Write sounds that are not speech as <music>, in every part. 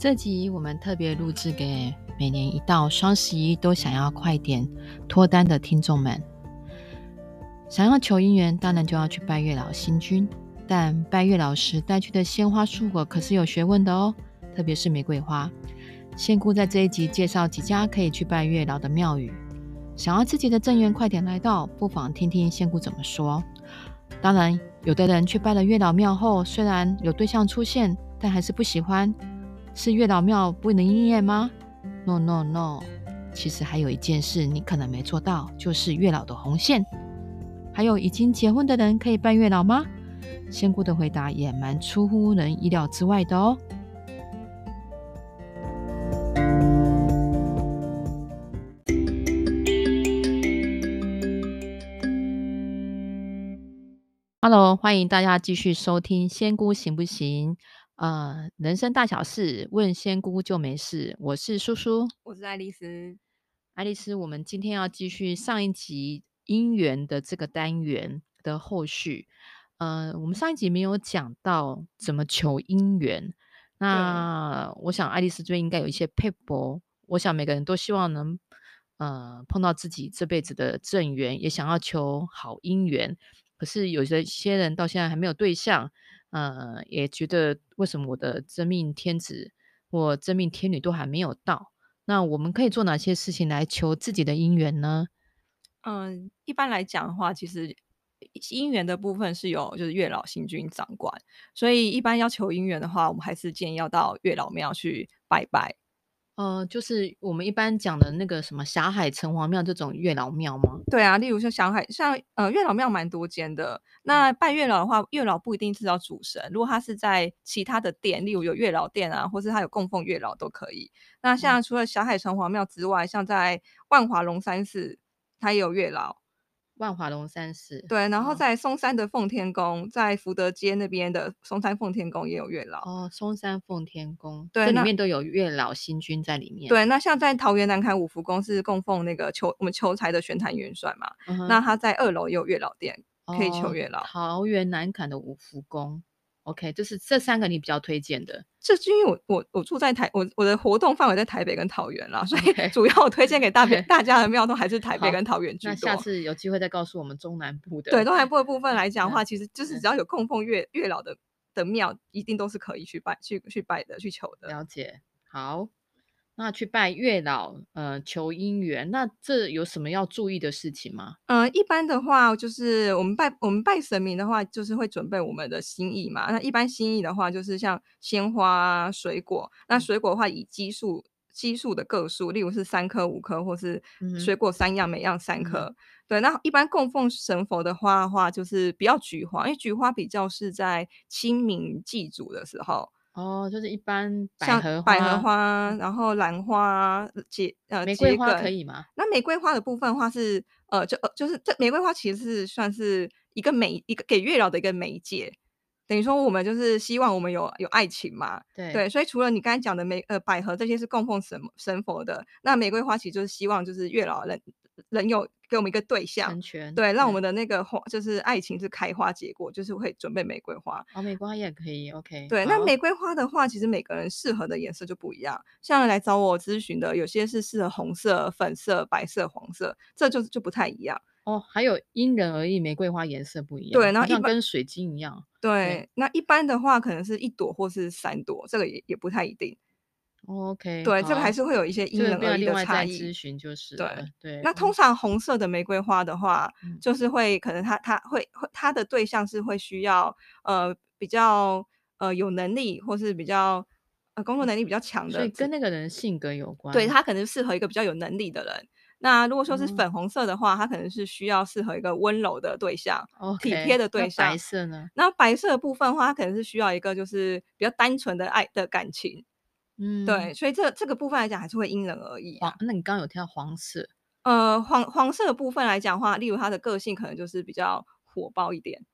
这集我们特别录制给每年一到双十一都想要快点脱单的听众们。想要求姻缘，当然就要去拜月老星君。但拜月老时带去的鲜花素果可是有学问的哦，特别是玫瑰花。仙姑在这一集介绍几家可以去拜月老的庙宇。想要自己的正缘快点来到，不妨听听仙姑怎么说。当然，有的人去拜了月老庙后，虽然有对象出现，但还是不喜欢。是月老庙不能应验吗？No No No，其实还有一件事你可能没做到，就是月老的红线。还有已经结婚的人可以拜月老吗？仙姑的回答也蛮出乎人意料之外的哦。Hello，欢迎大家继续收听仙姑行不行？呃，人生大小事，问仙姑就没事。我是叔叔，我是爱丽丝。爱丽丝，我们今天要继续上一集姻缘的这个单元的后续。呃，我们上一集没有讲到怎么求姻缘，那我想爱丽丝这边应该有一些配博。我想每个人都希望能呃碰到自己这辈子的正缘，也想要求好姻缘。可是有些些人到现在还没有对象。呃，也觉得为什么我的真命天子或真命天女都还没有到？那我们可以做哪些事情来求自己的姻缘呢？嗯，一般来讲的话，其实姻缘的部分是有就是月老星君掌管，所以一般要求姻缘的话，我们还是建议要到月老庙去拜拜。呃，就是我们一般讲的那个什么霞海城隍庙这种月老庙吗？对啊，例如像霞海，像呃月老庙蛮多间的。那拜月老的话，月老不一定是要主神，如果他是在其他的殿，例如有月老殿啊，或是他有供奉月老都可以。那像除了霞海城隍庙之外，像在万华龙山寺，它也有月老。万华龙山寺对，然后在松山的奉天宫，在福德街那边的松山奉天宫也有月老哦。松山奉天宫对，里面都有月老星君在里面。对，那像在桃园南崁五福宫是供奉那个求我们求财的玄坛元帅嘛，嗯，那他在二楼也有月老殿，可以求月老。哦，桃园南崁的五福宫。OK，就是这三个你比较推荐的。这是因为我我我住在台，我我的活动范围在台北跟桃园啦，所以主要我推荐给大别大家的庙都还是台北跟桃园居多。那下次有机会再告诉我们中南部的。对，中南部的部分来讲的话，其实就是只要有供奉月月老的的庙，一定都是可以去拜去去拜的，去求的。了解，好。那去拜月老，呃，求姻缘，那这有什么要注意的事情吗？嗯、呃，一般的话，就是我们拜我们拜神明的话，就是会准备我们的心意嘛。那一般心意的话，就是像鲜花、水果。那水果的话，以奇数奇数的个数，例如是三颗、五颗，或是水果三样，每样三颗、嗯。对，那一般供奉神佛的花的话，就是不要菊花，因为菊花比较是在清明祭祖的时候。哦，就是一般百合花，百合花，然后兰花、桔呃玫瑰花可以吗？那玫瑰花的部分的话是呃，就呃就是这玫瑰花其实是算是一个媒一个给月老的一个媒介，等于说我们就是希望我们有有爱情嘛，对。对，所以除了你刚才讲的玫呃百合这些是供奉神神佛的，那玫瑰花其实就是希望就是月老人人有。给我们一个对象，对，让我们的那个花就是爱情是开花结果，就是会准备玫瑰花。哦，玫瑰花也可以，OK。对，那玫瑰花的话，其实每个人适合的颜色就不一样。像来找我咨询的，有些是适合红色、粉色、白色、黄色，这就就不太一样。哦，还有因人而异，玫瑰花颜色不一样。对，然后像跟水晶一样。对，对，那一般的话，可能是一朵或是三朵，这个也也不太一定。OK，对，这个还是会有一些因人而异的差异。咨询就是对对。那通常红色的玫瑰花的话，嗯、就是会可能他他会会他的对象是会需要呃比较呃有能力或是比较呃工作能力比较强的，所以跟那个人性格有关。对，他可能适合一个比较有能力的人。那如果说是粉红色的话，他、嗯、可能是需要适合一个温柔的对象，okay, 体贴的对象。白色呢？那白色的部分的话，他可能是需要一个就是比较单纯的爱的感情。嗯，对，所以这这个部分来讲还是会因人而异啊。那你刚刚有提到黄色，呃，黄黄色的部分来讲的话，例如他的个性可能就是比较火爆一点，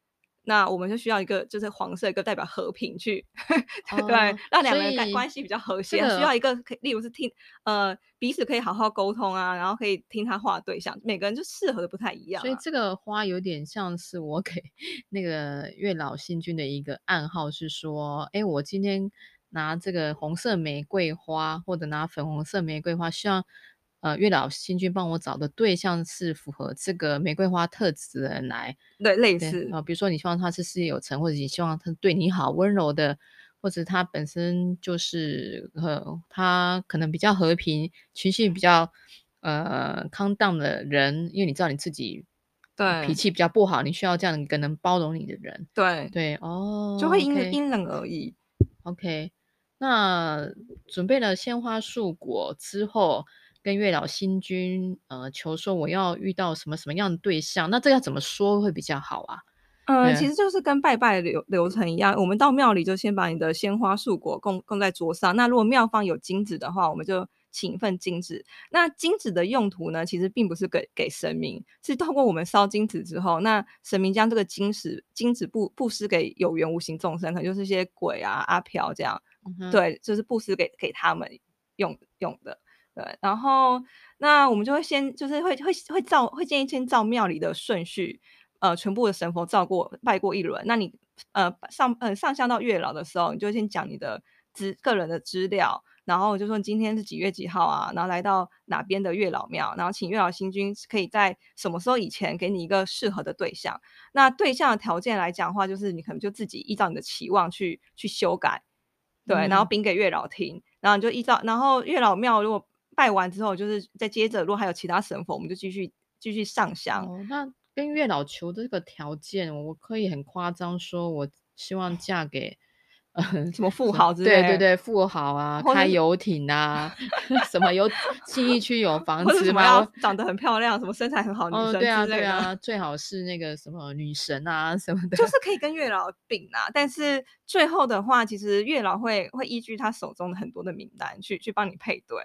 那我们就需要一个就是黄色一个代表和平去，<laughs> 哦、对，让两个人关系比较和谐，需要一个可以例如是听呃彼此可以好好沟通啊，然后可以听他话的对象，每个人就适合的不太一样、啊。所以这个花有点像是我给 <laughs> 那个月老星君的一个暗号，是说，哎，我今天。拿这个红色玫瑰花或者拿粉红色玫瑰花，希望呃月老星君帮我找的对象是符合这个玫瑰花特质的人来。对，类似啊，比如说你希望他是事业有成，或者你希望他对你好、温柔的，或者他本身就是呃他可能比较和平、情绪比较呃 calm down 的人，因为你知道你自己。对，脾气比较不好，你需要这样一个能包容你的人。对对哦，就会因因人而异。OK，那准备了鲜花素果之后，跟月老星君呃求说我要遇到什么什么样的对象，那这要怎么说会比较好啊？嗯、呃，其实就是跟拜拜流流程一样，我们到庙里就先把你的鲜花素果供供在桌上。那如果庙方有金纸的话，我们就。请一份金纸，那金纸的用途呢？其实并不是给给神明，是透过我们烧金纸之后，那神明将这个金纸金纸布布施给有缘无形众生，可能就是一些鬼啊、阿飘这样，对，就是布施给给他们用用的。对，然后那我们就会先就是会会会照会建议先照庙里的顺序，呃，全部的神佛照过拜过一轮。那你呃上呃上香到月老的时候，你就先讲你的资个人的资料。然后就说今天是几月几号啊？然后来到哪边的月老庙，然后请月老星君可以在什么时候以前给你一个适合的对象。那对象的条件来讲的话，就是你可能就自己依照你的期望去去修改，对，嗯、然后禀给月老听，然后你就依照，然后月老庙如果拜完之后，就是再接着，如果还有其他神佛，我们就继续继续上香。哦，那跟月老求这个条件，我可以很夸张说，我希望嫁给。<laughs> 什么富豪之类？对对对，富豪啊，开游艇啊，<laughs> 什么有信义区有房子吗？长得很漂亮，什么身材很好女生之对啊对啊，最好是那个什么女神啊什么的。就是可以跟月老禀啊，但是最后的话，其实月老会会依据他手中的很多的名单去去帮你配对。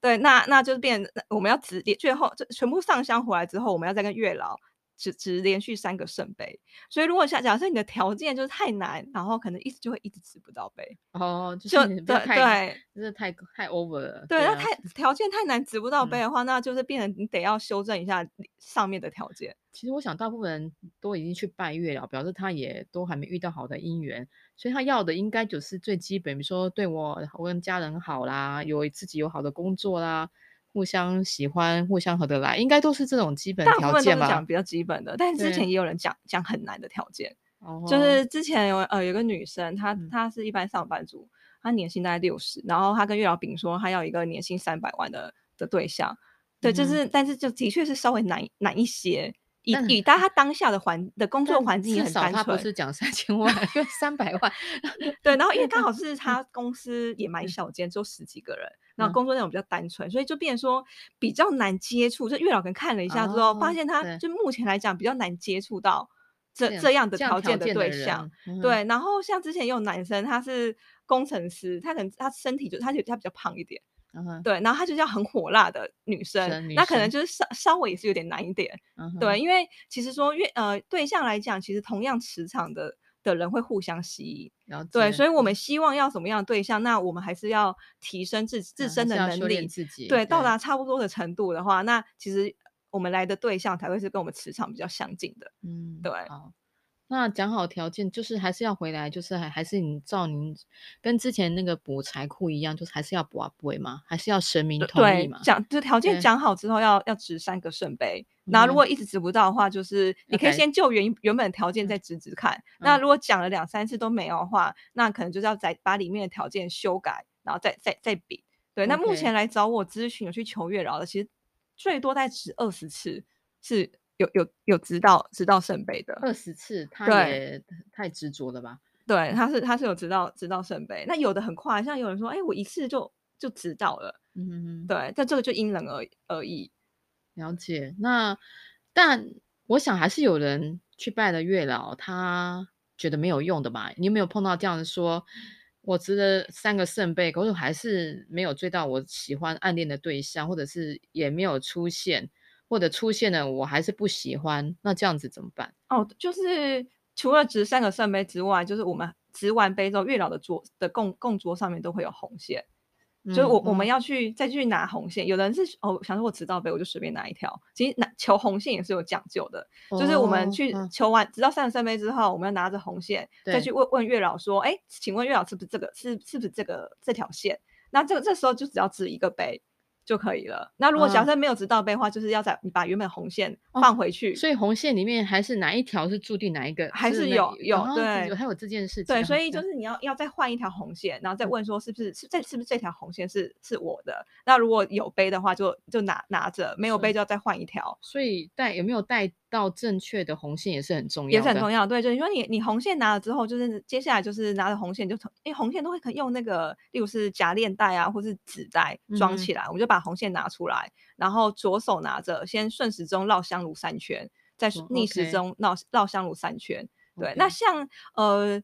对，那那就是变，我们要指点最后就全部上香回来之后，我们要再跟月老。只只连续三个圣杯，所以如果假假设你的条件就是太难，然后可能一直就会一直掷不到杯哦，就对对，就是太太 over 了。对，那太条件太难掷不到杯的话，那就是变成你得要修正一下上面的条件。其实我想大部分人都已经去拜月了，表示他也都还没遇到好的姻缘，所以他要的应该就是最基本，比如说对我我跟家人好啦，有自己有好的工作啦。互相喜欢，互相合得来，应该都是这种基本条件吧？讲比较基本的，但是之前也有人讲讲很难的条件，就是之前有呃有个女生，她她是一般上班族，她年薪大概六十，然后她跟月老饼说，她要一个年薪三百万的的对象，对，就是但是就的确是稍微难难一些。以以他他当下的环的工作环境也很单纯，他不是讲三千。万，因为三百万，<laughs> 对，然后因为刚好是 <laughs> 他公司也蛮小间，只有十几个人，然后工作内容比较单纯，所以就变成说比较难接触。就月老跟看了一下之后，发现他就目前来讲比较难接触到这这样的条件的对象。对，然后像之前也有男生，他是工程师，他可能他身体就他就他比较胖一点。Uh-huh. 对，然后她就叫很火辣的女生，女生，那可能就是稍稍微也是有点难一点。Uh-huh. 对，因为其实说越呃对象来讲，其实同样磁场的的人会互相吸引。对，所以我们希望要什么样的对象，那我们还是要提升自自身的能力，自己对，到达差不多的程度的话，那其实我们来的对象才会是跟我们磁场比较相近的。嗯，对。那讲好条件，就是还是要回来，就是还还是你照您跟之前那个补财库一样，就是还是要补啊补嘛，还是要神明同意嘛？讲就条件讲好之后要，要要掷三个圣杯，然后如果一直值不到的话，就是你可以先就原原本条件再值值看。那如果讲了两三次都没有的话，那可能就是要再把里面的条件修改，然后再再再比。对，那目前来找我咨询有去求月老的，其实最多再值二十次是。有有有掷到掷到圣杯的二十次，他也太执着了吧？对，他是他是有掷到掷到圣杯。那有的很快，像有人说，哎、欸，我一次就就掷到了。嗯哼哼，对，但这个就因人而而异。了解。那但我想还是有人去拜了月老，他觉得没有用的吧？你有没有碰到这样的说，我值了三个圣杯，可是还是没有追到我喜欢暗恋的对象，或者是也没有出现？或者出现了，我还是不喜欢，那这样子怎么办？哦，就是除了值三个圣杯之外，就是我们值完杯之后，月老的桌的供供桌上面都会有红线。就是我我们要去再去拿红线。有的人是哦，想说我迟到杯，我就随便拿一条。其实拿求红线也是有讲究的，就是我们去求完直到三个圣杯之后，我们要拿着红线再去问问月老说，哎，请问月老是不是这个是是不是这个这条线？那这个这时候就只要值一个杯。就可以了。那如果假设没有直到杯的话，嗯、就是要在你把原本红线放回去。哦、所以红线里面还是哪一条是注定哪一个？还是有是有对，还有这件事情。对，所以就是你要要再换一条红线，然后再问说是不是、嗯、是这是不是这条红线是是我的？那如果有杯的话就，就就拿拿着；没有杯就要再换一条。所以带有没有带？到正确的红线也是很重要，也是很重要。对，就是说你你红线拿了之后，就是接下来就是拿着红线就从，因为红线都会可以用那个，例如是夹链带啊，或是纸袋装起来，嗯、我们就把红线拿出来，然后左手拿着，先顺时钟绕香炉三圈，再逆时钟绕绕香炉三圈。对.那像呃。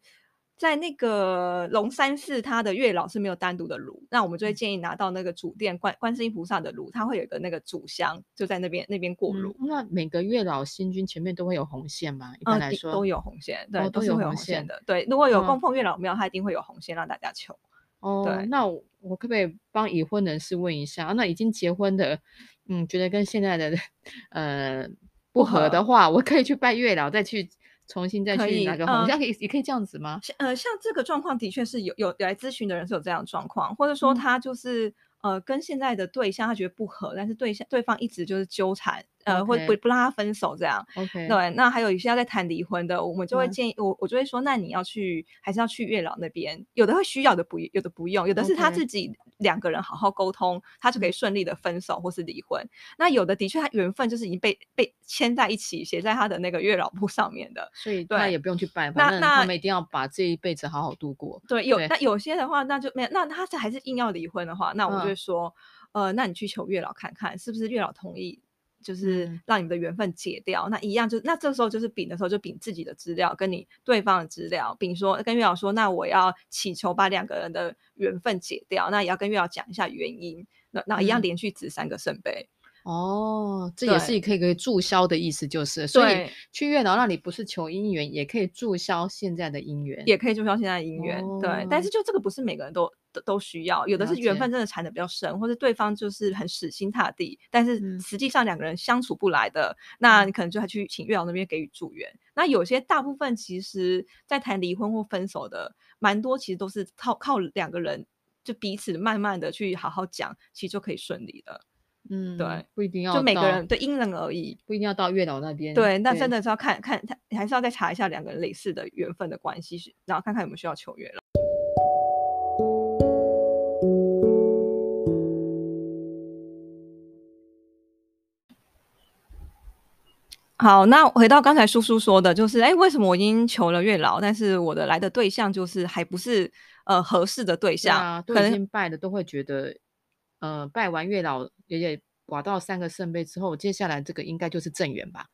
在那个龙山寺，他的月老是没有单独的炉，那我们就会建议拿到那个主殿观观世音菩萨的炉，它会有一个那个主香，就在那边那边过炉，嗯。那每个月老星君前面都会有红线吗？一般来说，嗯、都有红线，对，哦、都有红线的。对，如果有供奉月老庙，它一定会有红线让大家求。哦，对，那我，我可不可以帮已婚人士问一下？那已经结婚的，嗯，觉得跟现在的 <laughs> 呃不合的话，我可以去拜月老，再去。重新再去哪个红线，可以、呃、也可以这样子吗？呃，像这个状况的确是有有来咨询的人是有这样的状况，或者说他就是、嗯、呃跟现在的对象他觉得不合，但是对象对方一直就是纠缠。呃，或、不不让他分手这样，OK，对。那还有一些要在谈离婚的，我们就会建议、嗯、我，我就会说，那你要去还是要去月老那边？有的会需要的不，有的不用，有的是他自己两个人好好沟通.他就可以顺利的分手或是离婚。那有的的确他缘分就是已经被被牵在一起，写在他的那个月老簿上面的，所以他也不用去拜。那那他们一定要把这一辈子好好度过。对，有那有些的话，那就没有。那他是还是硬要离婚的话，那我就会说、嗯，呃，那你去求月老看看，是不是月老同意？就是让你们的缘分解掉，嗯、那一样就那这时候就是丙的时候就丙自己的资料跟你对方的资料，丙说跟月老说，那我要祈求把两个人的缘分解掉，那也要跟月老讲一下原因，那那一样连续值三个圣杯。嗯哦，这也是可以可以注销的意思，就是所以去月老那里不是求姻缘，也可以注销现在的姻缘，也可以注销现在的姻缘。哦。对，但是就这个不是每个人都都都需要，有的是缘分真的缠的比较深，或者对方就是很死心塌地，但是实际上两个人相处不来的，嗯、那你可能就还去请月老那边给予助缘。那有些大部分其实在谈离婚或分手的，蛮多其实都是靠靠两个人就彼此慢慢的去好好讲，其实就可以顺利的。嗯，对，不一定要，就每个人对因人而异，不一定要到月老那边。对，那真的是要看看他，还是要再查一下两个人类似的缘分的关系，然后看看有没有需要求月老。好，那回到刚才叔叔说的，就是哎，为什么我已经求了月老，但是我的来的对象就是还不是呃合适的对象？啊，都已经拜的都会觉得。呃，拜完月老也也刮到三个圣杯之后，接下来这个应该就是正缘吧？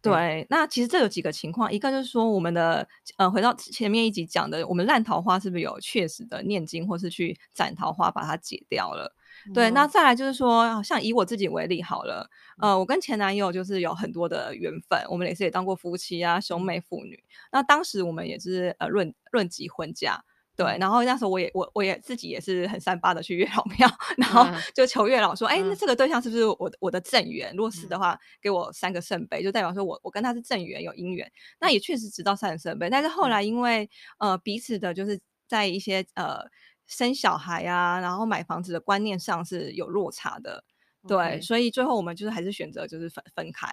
对，对，那其实这有几个情况，一个就是说我们的呃，回到前面一集讲的，我们烂桃花是不是有确实的念经或是去斩桃花把它解掉了？嗯、对，那再来就是说，像以我自己为例好了，呃，我跟前男友就是有很多的缘分，我们也是也当过夫妻啊，兄妹父女。那当时我们也是呃论论及婚嫁。对，然后那时候我也我我也自己也是很三八的去 <laughs> 月老庙，然后就求月老说，哎、嗯，那这个对象是不是我的我的正缘？如果是的话，给我三个圣杯，就代表说我我跟他是正缘有姻缘。那也确实知道三个圣杯，但是后来因为呃彼此的就是在一些呃生小孩啊，然后买房子的观念上是有落差的，对.所以最后我们就是还是选择就是分分开。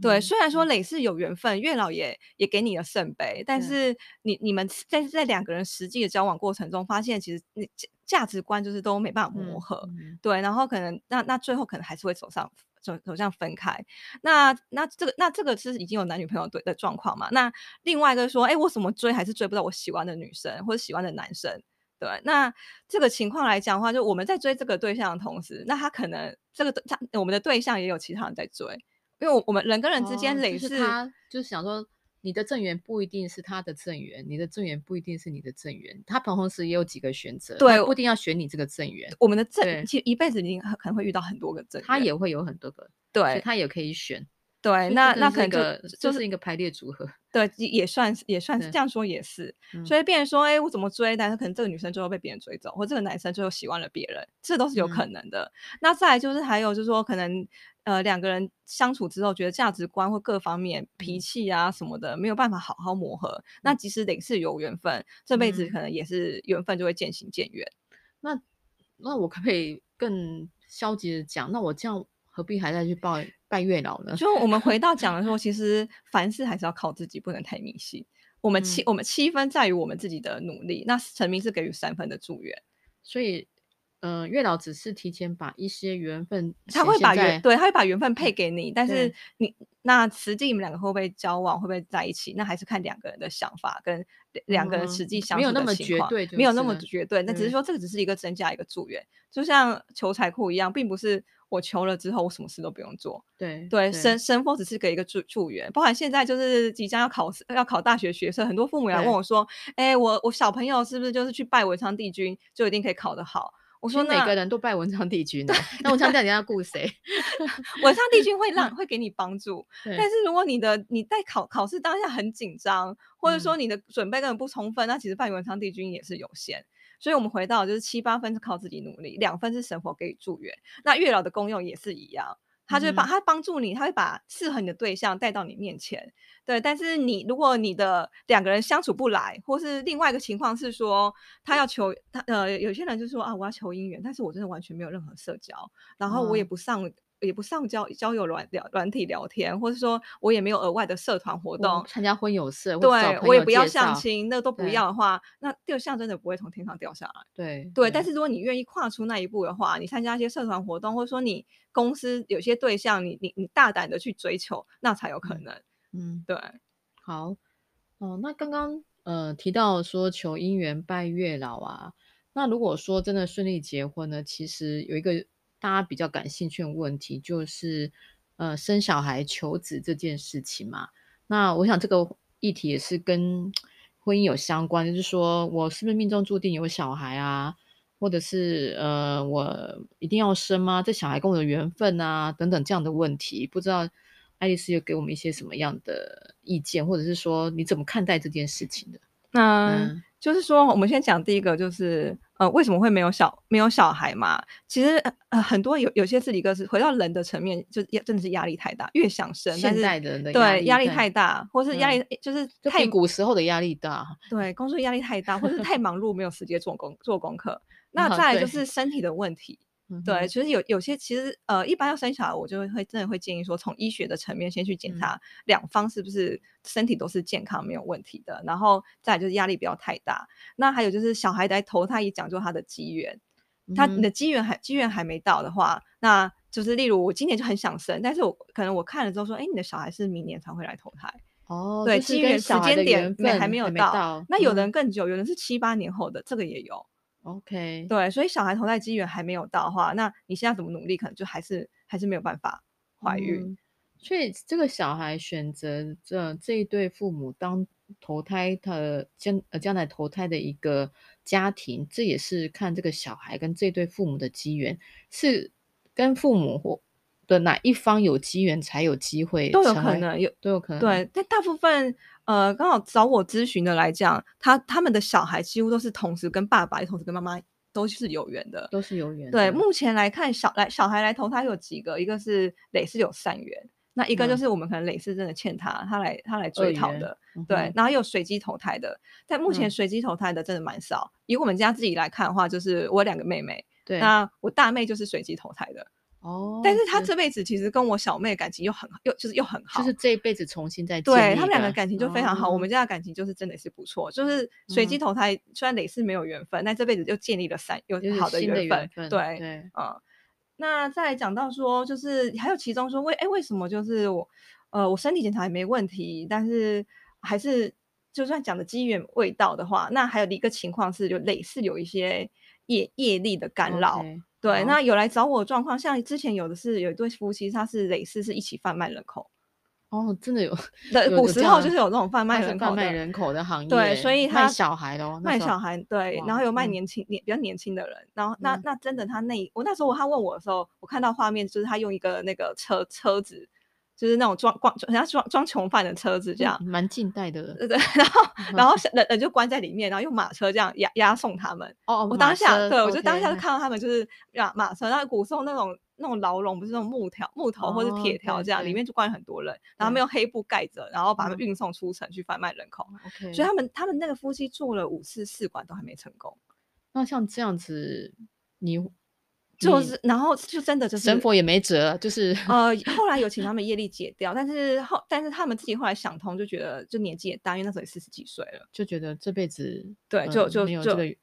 对，虽然说累是有缘分，月老也也给你了圣杯，但是你你们在在两个人实际的交往过程中，发现其实你价值观就是都没办法磨合，对，然后可能那那最后可能还是会走上走走向分开。那那这个那这个是已经有男女朋友对的状况嘛？那另外一个说，哎，我怎么追还是追不到我喜欢的女生或者喜欢的男生？对，那这个情况来讲的话，就我们在追这个对象的同时，那他可能这个他我们的对象也有其他人在追。因为我们人跟人之间累是，哦就是、他就是想说，你的正缘不一定是他的正缘，你的正缘不一定是你的正缘，他同时也有几个选择，对，不一定要选你这个正缘。我们的正其实一辈子你可能会遇到很多个正缘，他也会有很多个，对，他也可以选。对，那那可能就就是一个排列组合。对，也算也算是这样说也是。所以别人说，哎，我怎么追？但是可能这个女生最后被别人追走，或这个男生最后喜欢了别人，这都是有可能的。嗯、那再来就是还有就是说，可能呃两个人相处之后，觉得价值观或各方面脾气啊什么的没有办法好好磨合。嗯、那即使得是有缘分，这辈子可能也是缘分就会渐行渐远。那那我可不可以更消极的讲？那我这样。何必还在去拜拜月老呢？就我们回到讲的时候，其实凡事还是要靠自己，不能太迷信。我们七、嗯、我们七分在于我们自己的努力，那神明是给予三分的祝愿。所以，嗯、呃，月老只是提前把一些缘分，他会把缘对，他会把缘分配给你，但是你那实际你们两个会不会交往，会不会在一起，那还是看两个人的想法跟两个人实际相处的情况、嗯、没有那么绝对、就是，没有那么绝对。那只是说这个只是一个增加一个祝愿，就像求财库一样，并不是。我求了之后，我什么事都不用做。对对，神神佛只是给一个助助缘，包含现在就是即将要考试要考大学学生，很多父母来问我说：“哎、欸，我我小朋友是不是就是去拜文昌帝君，就一定可以考得好？”我说：“每个人都拜文昌帝君呢？<laughs> 那文昌帝君要顾谁？<laughs> 文昌帝君会 <laughs> 让会给你帮助，但是如果你的你在考考试当下很紧张，或者说你的准备根本不充分，嗯、那其实拜文昌帝君也是有限。”所以，我们回到就是七八分是靠自己努力，两分是神佛给予助缘。那月老的功用也是一样，他就会把他帮助你，他会把适合你的对象带到你面前。对，但是你如果你的两个人相处不来，或是另外一个情况是说他要求他呃，有些人就说啊，我要求姻缘，但是我真的完全没有任何社交，然后我也不上。嗯也不上交交友软聊软体聊天，或者说我也没有额外的社团活动，参加婚友社，对我也不要相亲，那都不要的话，那对象真的不会从天上掉下来。对对，但是如果你愿意跨出那一步的话，你参加一些社团活动，或者说你公司有些对象，你你你大胆的去追求，那才有可能。嗯，对。好，哦，那刚刚呃提到说求姻缘拜月老啊，那如果说真的顺利结婚呢，其实有一个。大家比较感兴趣的问题就是，呃，生小孩求子这件事情嘛。那我想这个议题也是跟婚姻有相关，就是说我是不是命中注定有小孩啊，或者是呃，我一定要生吗？这小孩跟我的缘分啊，等等这样的问题，不知道爱丽丝有给我们一些什么样的意见，或者是说你怎么看待这件事情的？那嗯。就是说，我们先讲第一个，就是呃，为什么会没有小没有小孩嘛？其实呃，很多有有些是一个是回到人的层面，就真的是压力太大，越想生，现在的人的对压力太大，或是压力、嗯、就是太就古时候的压力大，对，工作压力太大，或是太忙碌，没有时间做功做功课。<laughs> 那再来就是身体的问题。对，其实有有些其实呃，一般要生小孩，我就会真的会建议说，从医学的层面先去检查两方是不是身体都是健康没有问题的，然后再来就是压力不要太大。那还有就是小孩来投胎也讲究他的机缘，他你的机缘还机缘还没到的话，那就是例如我今年就很想生，但是我可能我看了之后说，哎，你的小孩是明年才会来投胎哦，对，机缘时间点没还没有到，那有的人更久，有人是七八年后的，这个也有。OK，对，所以小孩投胎机缘还没有到的话，那你现在怎么努力，可能就还是还是没有办法怀孕。嗯、所以这个小孩选择这这一对父母当投胎的将呃将来投胎的一个家庭，这也是看这个小孩跟这对父母的机缘，是跟父母或的哪一方有机缘才有机会，都有可能有都有可能。对，但大部分。呃，刚好找我咨询的来讲，他他们的小孩几乎都是同时跟爸爸，也同时跟妈妈都是有缘的，都是有缘。对，目前来看，小来小孩来投胎有几个，一个是累世有善缘，那一个就是我们可能累世真的欠他，嗯、他来他来追讨的，对。嗯、然后有随机投胎的，但目前随机投胎的真的蛮少、嗯。以我们家自己来看的话，就是我两个妹妹，对，那我大妹就是随机投胎的。哦，但是他这辈子其实跟我小妹感情又很又就是又很好，就是这一辈子重新再见。对他们两个感情就非常好，哦，我们家的感情就是真的是不错，就是随机投胎，嗯，虽然累是没有缘分，但这辈子就建立了三有好的缘分，分。对对，嗯，那再来讲到说，就是还有其中说为哎为什么就是我呃我身体检查也没问题，但是还是就算讲的机缘未到的话，那还有一个情况是就累世有一些业业力的干扰。Okay. 对、哦，那有来找我的状况，像之前有的是有一对夫妻，他是累世是一起贩卖人口。哦，真的有。<laughs> 对，古时候就是有这种贩卖人口贩卖人口的行业。对，所以他卖小孩的，卖小孩，对，然后有卖年轻年、嗯、比较年轻的人，然后那、嗯、那真的他那我那时候他问我的时候，我看到画面就是他用一个那个车车子，就是那种装装人家装装囚犯的车子这样，蛮、嗯、近代的。对 <laughs> 对，然后然后人人就关在里面，然后用马车这样押押送他们。哦，我当下对，我就当下就看到他们就是马马车，然后古时候那种那种牢笼，不是那种木条木头或者铁条这样，里面就关很多人，然后他们用黑布盖着，然后把他们运送出城去贩卖人口。OK，所以他们他们那个夫妻做了五次试管都还没成功。那像这样子，你。就是，然后就真的就是神佛也没辙，就是呃，后来有请他们业力解掉，但是后，但是他们自己后来想通，就觉得就年纪也大，因为那时候也四十几岁了，就觉得这辈子对，就就就、这个、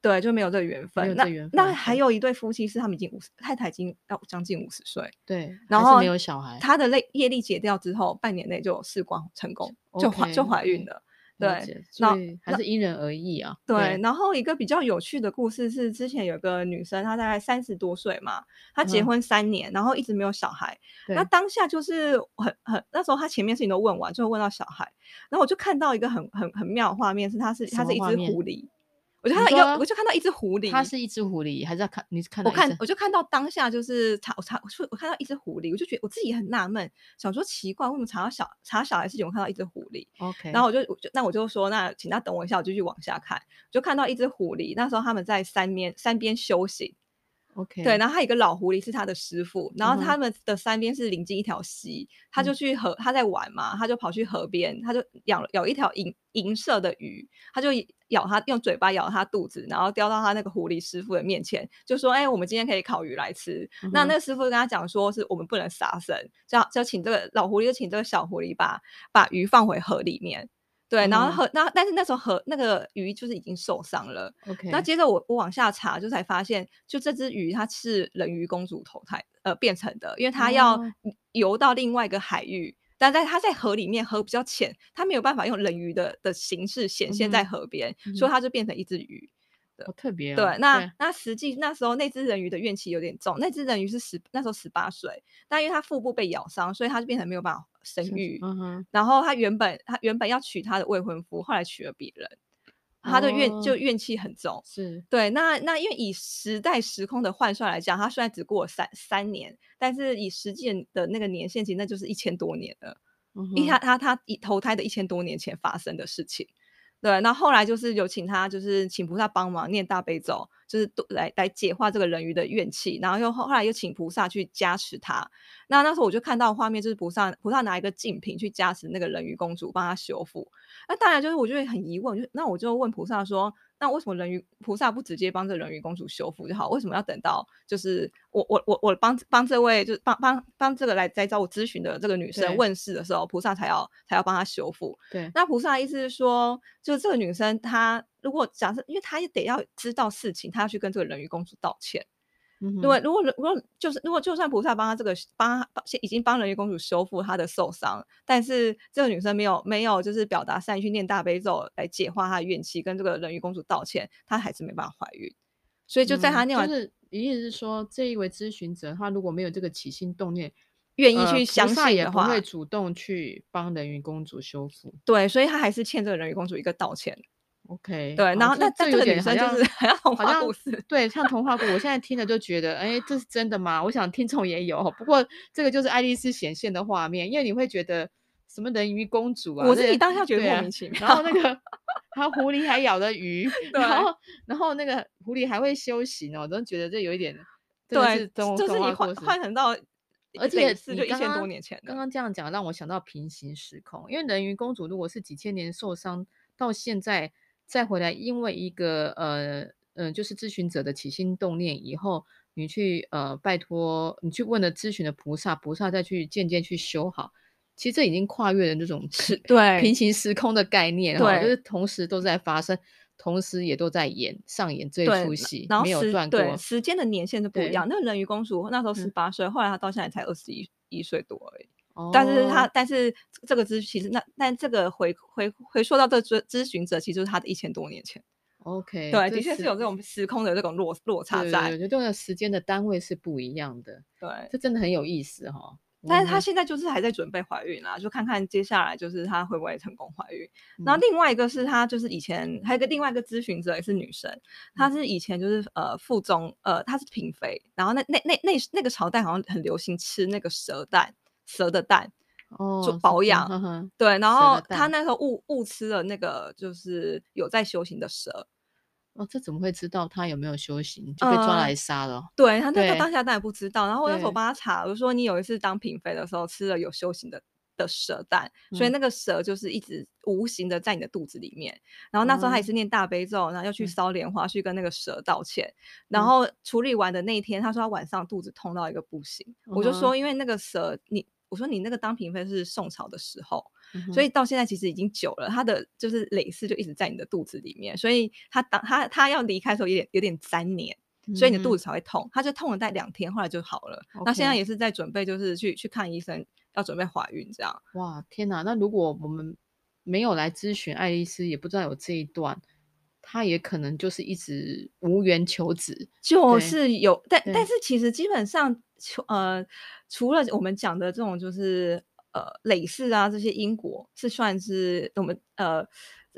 对，就没有这个缘分。那那还有一对夫妻是他们已经五十，太太已经要将近五十岁，对，然后没有小孩，他的业业力解掉之后，半年内就试管成功，就怀、就怀孕了。对，那还是因人而异啊。对，然后一个比较有趣的故事是，之前有个女生，她大概三十多岁嘛，她结婚三年，嗯，然后一直没有小孩。那当下就是很很，那时候她前面事情都问完，最后问到小孩，然后我就看到一个很很很妙的画面，是她是她是一只狐狸。我就看到一个，我就看到一只狐狸。它是一只狐狸，还是要看？你是看到？我看，我就看到当下就是查，我查，我看到一只狐狸，我就觉得我自己也很纳闷，想说奇怪，为什么查到小查小孩事情，我看到一只狐狸？OK，然后我就我就那我就说，那请他等我一下，我就去往下看，就看到一只狐狸。那时候他们在山边山边修行。OK，对，然后他有一个老狐狸是他的师傅，然后他们的山边是临近一条溪，他就去河，他在玩嘛，他就跑去河边，他就咬咬一条银银色的鱼，他就咬他用嘴巴咬他肚子，然后叼到他那个狐狸师傅的面前，就说：“哎，我们今天可以烤鱼来吃。嗯”那那个师傅就跟他讲说：“是我们不能杀生，就要就要请这个老狐狸就请这个小狐狸把把鱼放回河里面。”对，然后河那但是那时候河那个鱼就是已经受伤了。OK，那接着我我往下查，就才发现，就这只鱼它是人鱼公主投胎呃变成的，因为它要游到另外一个海域，嗯、但在它在河里面，河比较浅，它没有办法用人鱼的的形式显现在河边，嗯、所以它就变成一只鱼。好特别、哦。对，那对那实际那时候那只人鱼的怨气有点重，那只人鱼是十那时候十八岁，但因为它腹部被咬伤，所以它就变成没有办法。生育，嗯，然后他原本他原本要娶他的未婚夫，后来娶了别人，他的怨、哦、就怨气很重，是对。那那因为以时代时空的换算来讲，他虽然只过了三三年，但是以实际的那个年限，其实那就是一千多年了，嗯、因为他他他以投胎的一千多年前发生的事情。对，那后来就是有请他，就是请菩萨帮忙念大悲咒，就是来来解化这个人鱼的怨气，然后又后后来又请菩萨去加持他。那那时候我就看到画面，就是菩萨菩萨拿一个净瓶去加持那个人鱼公主，帮她修复。那当然就是我就会很疑问，就那我就问菩萨说。那为什么人鱼菩萨不直接帮这人鱼公主修复就好？为什么要等到就是我我我我帮帮这位就是帮帮帮这个来来找我咨询的这个女生问世的时候，菩萨才要才要帮她修复？对，那菩萨的意思是说，就是这个女生她如果假设，因为她也得要知道事情，她要去跟这个人鱼公主道歉。嗯、对，如果如果就是如果就算菩萨帮他这个帮他已经帮人鱼公主修复她的受伤，但是这个女生没有没有就是表达善意去念大悲咒来解化她的怨气，跟这个人鱼公主道歉，她还是没办法怀孕。所以就在她念完，嗯、就是意思是说，这一位咨询者他如果没有这个起心动念，愿意去相信的话，也不会主动去帮人鱼公主修复。对，所以他还是欠这个人鱼公主一个道歉。OK，对，然后那这个女生就是 <laughs> 好像童话故事，对，像童话故事。我现在听了就觉得，哎，这是真的吗？我想听众也有，不过这个就是爱丽丝显现的画面，因为你会觉得什么人鱼公主啊，我自己当下觉得莫名其妙。然后那个，然后狐狸还咬了鱼，<laughs> 然后然后那个狐狸还会修行哦，我都觉得这有一点，对，就是你换换成到，而且是就一千多年前，刚刚这样讲让我想到平行时空，因为人鱼公主如果是几千年受伤到现在。再回来，因为一个呃嗯、呃，就是咨询者的起心动念以后，你去呃拜托，你去问了咨询的菩萨，菩萨再去渐渐去修好，其实这已经跨越了那种是 <laughs> <laughs> 对平行时空的概念，对，就是同时都在发生，同时也都在演上演这一出戏，然后没有断过。对，时间的年限是不一样。那个人鱼公主那时候十八岁，后来她到现在才二十一一岁多而已。但是他，但是这个咨其实那，但这个回回回溯到这咨咨询者，其实就是他的一千多年前。OK，对，的确是有这种时空的这种落落差在。我觉得这个时间的单位是不一样的。对，这真的很有意思哈、哦。但是他现在就是还在准备怀孕啊，就看看接下来就是他会不会成功怀孕。嗯、然后另外一个是他就是以前还有一个另外一个咨询者也是女生，她是以前就是呃腹中呃她是嫔妃，然后那那那那那个朝代好像很流行吃那个蛇蛋。蛇的蛋，哦，就保养。对，然后他那时候误误吃了那个就是有在修行的蛇。哦，这怎么会知道他有没有修行就被抓来杀了？呃、对他那个当下当然不知道。然后我那时候帮他查，我说你有一次当嫔妃的时候吃了有修行的的蛇蛋，所以那个蛇就是一直无形的在你的肚子里面。嗯、然后那时候他也是念大悲咒，然后又去烧莲花去跟那个蛇道歉。嗯、然后处理完的那一天，他说他晚上肚子痛到一个不行。嗯、我就说，因为那个蛇你。我说你那个当嫔妃是宋朝的时候，嗯、所以到现在其实已经久了，她的就是累世就一直在你的肚子里面，所以她当她她要离开的时候有点有点粘黏，所以你的肚子才会痛，他就痛了大概两天，后来就好了。那、现在也是在准备，就是去去看医生，要准备怀孕这样。哇，天哪！那如果我们没有来咨询爱丽丝，也不知道有这一段，他也可能就是一直无缘求子，就是有，但但是其实基本上。呃，除了我们讲的这种，就是呃累世啊这些因果是算是我们呃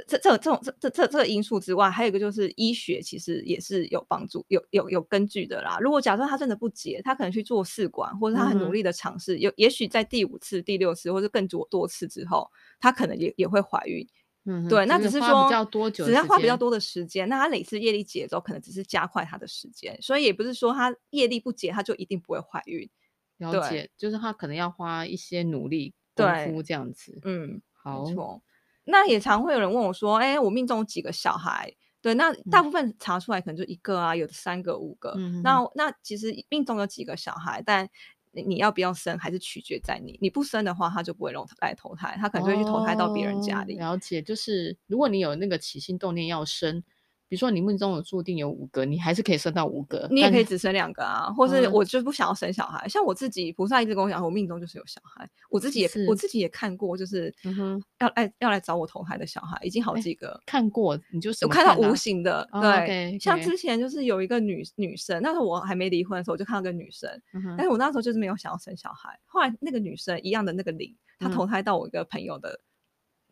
这这这种这这这这个因素之外，还有一个就是医学其实也是有帮助、有有有根据的啦。如果假设他真的不结，他可能去做试管，或者他很努力的尝试，有、也许在第五次、第六次或者更多多次之后，他可能也也会怀孕。嗯，对，那只是说比较多久，只是花比较多的时间。那他累次业力结之后，可能只是加快他的时间，所以也不是说他业力不结，他就一定不会怀孕。了解，就是他可能要花一些努力功夫这样子。嗯，好。没错。那也常会有人问我说：“哎，我命中有几个小孩？”对，那大部分查出来可能就一个啊，有的三个、五个。嗯。那那其实命中有几个小孩，但。你你要不要生，还是取决在你。你不生的话，他就不会来投胎，他可能就会去投胎到别人家里。哦，了解，就是如果你有那个起心动念要生。比如说你命中有注定有五个，你还是可以生到五个，你也可以只生两个啊，或是我就不想要生小孩。像我自己，菩萨一直跟我讲，我命中就是有小孩，我自己也我自己也看过，就是要来要来找我投胎的小孩，已经好几个看过，你就是我看到无形的，对，像之前就是有一个女女生，那时候我还没离婚的时候，我就看到个女生，但是我那时候就是没有想要生小孩，后来那个女生一样的那个灵，她投胎到我一个朋友的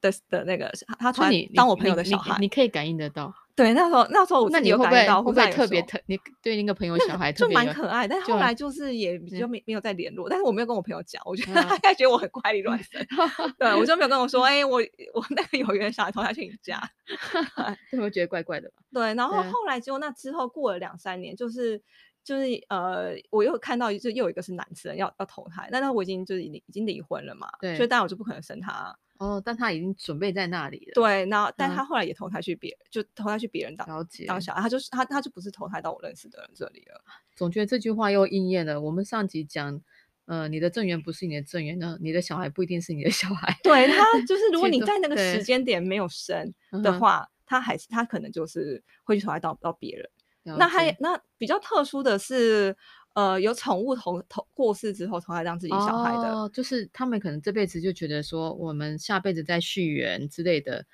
的的那个，她投胎当我朋友的小孩，你可以感应得到。对，那时候那时候我自己有感觉到，会不会特别特？你对那个朋友小孩特别就蛮可爱，但后来就是也比较没没有再联络。但是我没有跟我朋友讲，我觉得他应该觉得我很怪力乱神。<laughs> 对，我就没有跟我说，哎，我我那个有缘小孩投下去你家，<laughs> 会不会觉得怪怪的吧？对，然后后来就那之后过了两三年，就是就是呃，我又看到就又有一个是男生要要投胎，那那我已经就是已经已经离婚了嘛，对，所以当然我就不可能生他。哦，但他已经准备在那里了。对，然后，但他后来也投胎去别，嗯、就投胎去别人当了解当小孩，他就是他，他就不是投胎到我认识的人这里了。总觉得这句话又应验了。我们上集讲，呃，你的正缘不是你的正缘呢，你的小孩不一定是你的小孩。对他，就是 <laughs> 如果你在那个时间点没有生的话，他还是他可能就是会去投胎到到别人。那还那比较特殊的是。呃，有宠物同同过世之后，投胎当自己小孩的。哦，就是他们可能这辈子就觉得说，我们下辈子再续缘之类的。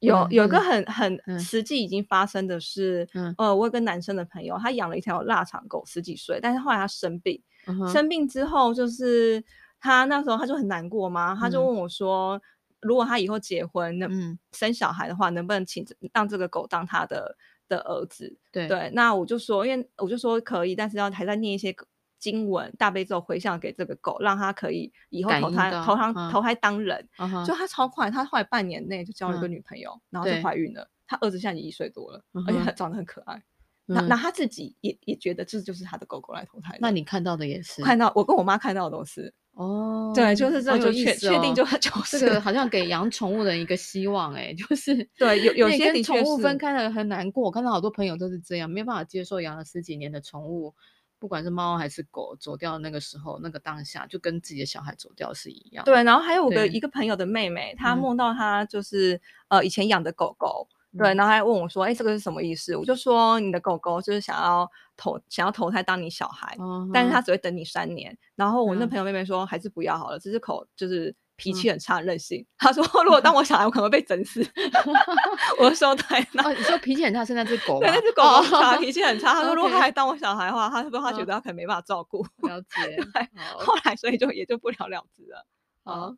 有有一个很很实际已经发生的是，嗯、呃，我有个男生的朋友，他养了一条腊肠狗，十几岁，但是后来他生病，嗯、生病之后，就是他那时候他就很难过嘛，他就问我说，嗯、如果他以后结婚，那生小孩的话，能不能请让这个狗当他的？的儿子，对对，那我就说，因为我就说可以，但是要还在念一些经文、大悲咒回向给这个狗，让它可以以后投胎、投胎、投胎当人。就他超快，他后来半年内就交了一个女朋友，然后就怀孕了。他儿子现在一岁多了，而且很长得很可爱。那那他自己也也觉得这就是他的狗狗来投胎。那你看到的也是？看到，我跟我妈看到的都是。哦，对，就是这就确确定就就是这个，好像给养宠物人一个希望哎，就是对，有有些跟宠物分开了很难过，我看到好多朋友都是这样，没有办法接受养了十几年的宠物，不管是猫还是狗，走掉的那个时候，那个当下就跟自己的小孩走掉是一样。对，然后还有我个一个朋友的妹妹，她梦到她就是呃以前养的狗狗。对，然后还问我说：“哎，这个是什么意思？”我就说：“你的狗狗就是想要投，想要投胎当你小孩，但是他只会等你三年。”然后我那朋友妹妹说：“还是不要好了，这只狗就是脾气很差，任性。<laughs> ”她说：“如果当我小孩，我可能会被整死。<laughs> ”我说：“对。”那你说脾气很差是那只狗？对，那只狗狗脾气很差。他说：“如果他还当我小孩的话，他说他觉得他可能没办法照顾。”了解。<laughs> 后来所以就也就不了了之了。好。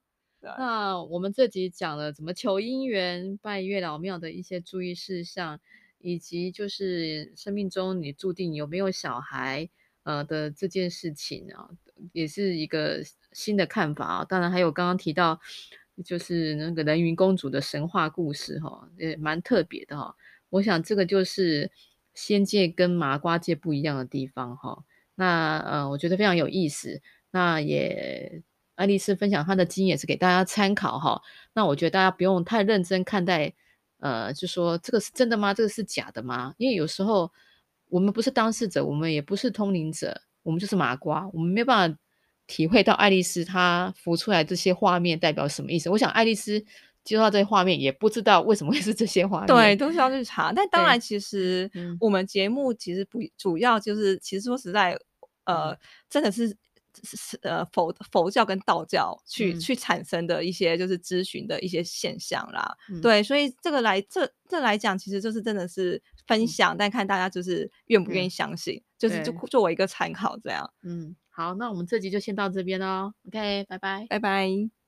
那我们这集讲了怎么求姻缘、拜月老庙的一些注意事项，以及就是生命中你注定有没有小孩呃的这件事情啊，也是一个新的看法啊。当然还有刚刚提到，就是那个人鱼公主的神话故事哈，也蛮特别的哈。我想这个就是仙界跟麻瓜界不一样的地方哈。那呃，我觉得非常有意思。那也爱丽丝分享她的经验是给大家参考哈。那我觉得大家不用太认真看待，呃，就说这个是真的吗？这个是假的吗？因为有时候我们不是当事者，我们也不是通灵者，我们就是麻瓜，我们没办法体会到爱丽丝她浮出来这些画面代表什么意思。我想爱丽丝。接到这些画面，也不知道为什么会是这些画面。对，都是要去查。但当然，其实我们节目其实不主要就是，其实说实在，呃，真的是是呃佛佛教跟道教去、嗯、去产生的一些就是咨询的一些现象啦。嗯、对，所以这个来这这来讲，其实就是真的是分享，嗯、但看大家就是愿不愿意相信，嗯、就是就作为一个参考这样。嗯，好，那我们这集就先到这边喽。OK，拜拜，拜拜。